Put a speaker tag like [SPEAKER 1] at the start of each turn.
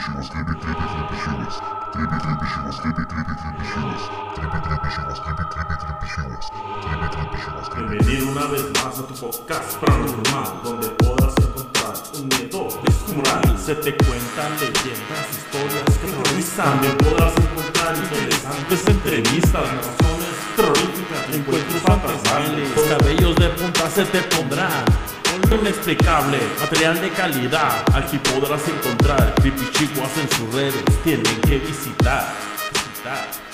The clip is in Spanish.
[SPEAKER 1] Shiwas, creepy.
[SPEAKER 2] Bienvenido una vez más a tu podcast paranormal, donde podrás encontrar un miedo descomunal. Se te cuentan leyendas, historias que terrorizan. Podrás encontrar interesantes entrevistas, narraciones terroríficas, encuentros fantasmales. Cabellos de punta se te pondrán. Inexplicable, material de calidad. Aquí podrás encontrar creepy chicos en sus redes. Tienen que visitar. visitar.